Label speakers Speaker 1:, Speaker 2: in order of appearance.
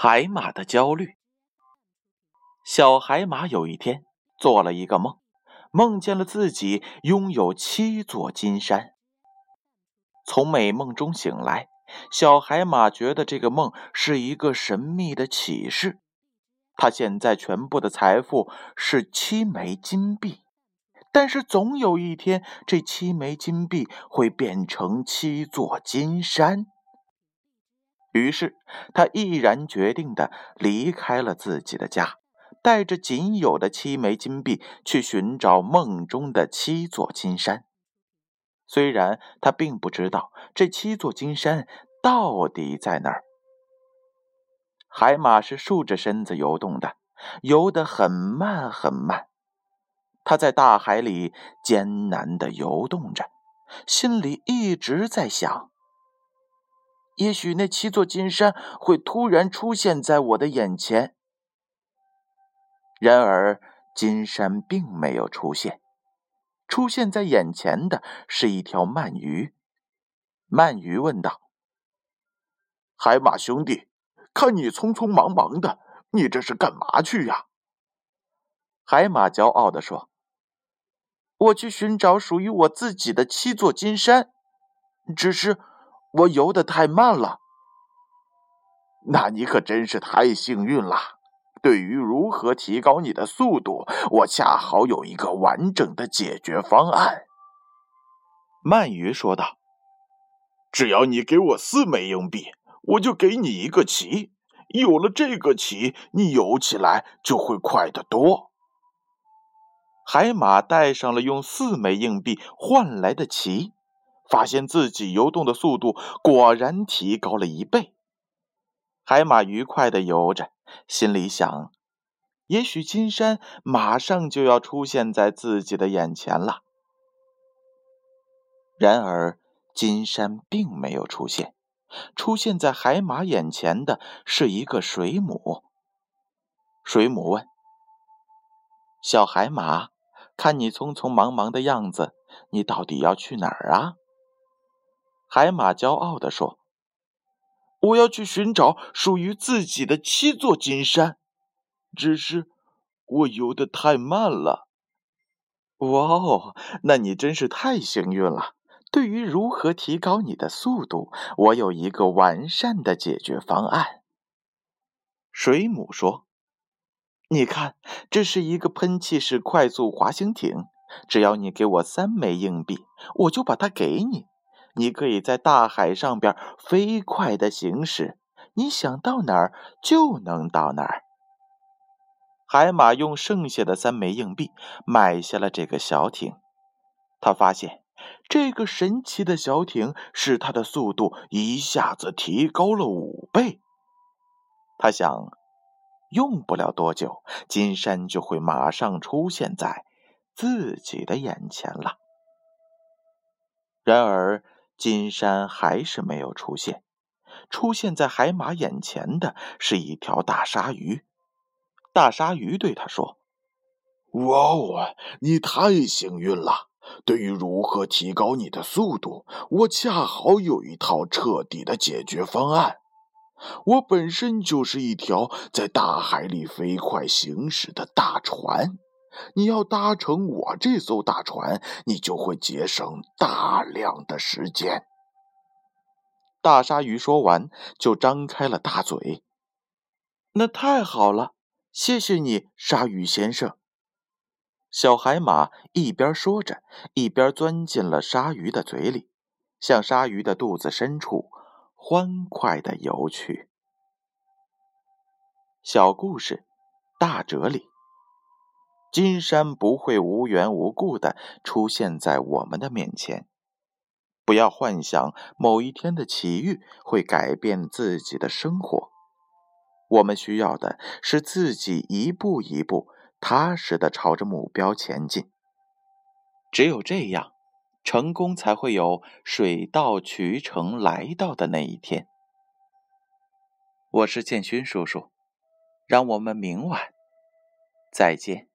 Speaker 1: 海马的焦虑。小海马有一天做了一个梦，梦见了自己拥有七座金山。从美梦中醒来，小海马觉得这个梦是一个神秘的启示。他现在全部的财富是七枚金币，但是总有一天，这七枚金币会变成七座金山。于是，他毅然决定的离开了自己的家，带着仅有的七枚金币去寻找梦中的七座金山。虽然他并不知道这七座金山到底在哪儿。海马是竖着身子游动的，游得很慢很慢。它在大海里艰难的游动着，心里一直在想。也许那七座金山会突然出现在我的眼前。然而，金山并没有出现，出现在眼前的是一条鳗鱼。鳗鱼问道：“
Speaker 2: 海马兄弟，看你匆匆忙忙的，你这是干嘛去呀？”
Speaker 1: 海马骄傲地说：“我去寻找属于我自己的七座金山，只是……”我游得太慢了，
Speaker 2: 那你可真是太幸运了。对于如何提高你的速度，我恰好有一个完整的解决方案。”
Speaker 1: 鳗鱼说道，“
Speaker 2: 只要你给我四枚硬币，我就给你一个旗。有了这个旗，你游起来就会快得多。”
Speaker 1: 海马带上了用四枚硬币换来的旗。发现自己游动的速度果然提高了一倍。海马愉快的游着，心里想：也许金山马上就要出现在自己的眼前了。然而，金山并没有出现，出现在海马眼前的是一个水母。水母问：“小海马，看你匆匆忙忙的样子，你到底要去哪儿啊？”海马骄傲地说：“我要去寻找属于自己的七座金山，只是我游得太慢了。”哇哦，那你真是太幸运了！对于如何提高你的速度，我有一个完善的解决方案。”水母说：“你看，这是一个喷气式快速滑行艇，只要你给我三枚硬币，我就把它给你。”你可以在大海上边飞快的行驶，你想到哪儿就能到哪儿。海马用剩下的三枚硬币买下了这个小艇，他发现这个神奇的小艇使他的速度一下子提高了五倍。他想，用不了多久，金山就会马上出现在自己的眼前了。然而。金山还是没有出现，出现在海马眼前的是一条大鲨鱼。大鲨鱼对他说：“
Speaker 2: 哇哦，你太幸运了！对于如何提高你的速度，我恰好有一套彻底的解决方案。我本身就是一条在大海里飞快行驶的大船。”你要搭乘我这艘大船，你就会节省大量的时间。
Speaker 1: 大鲨鱼说完，就张开了大嘴。那太好了，谢谢你，鲨鱼先生。小海马一边说着，一边钻进了鲨鱼的嘴里，向鲨鱼的肚子深处欢快的游去。小故事，大哲理。金山不会无缘无故的出现在我们的面前，不要幻想某一天的奇遇会改变自己的生活。我们需要的是自己一步一步踏实的朝着目标前进。只有这样，成功才会有水到渠成来到的那一天。我是建勋叔叔，让我们明晚再见。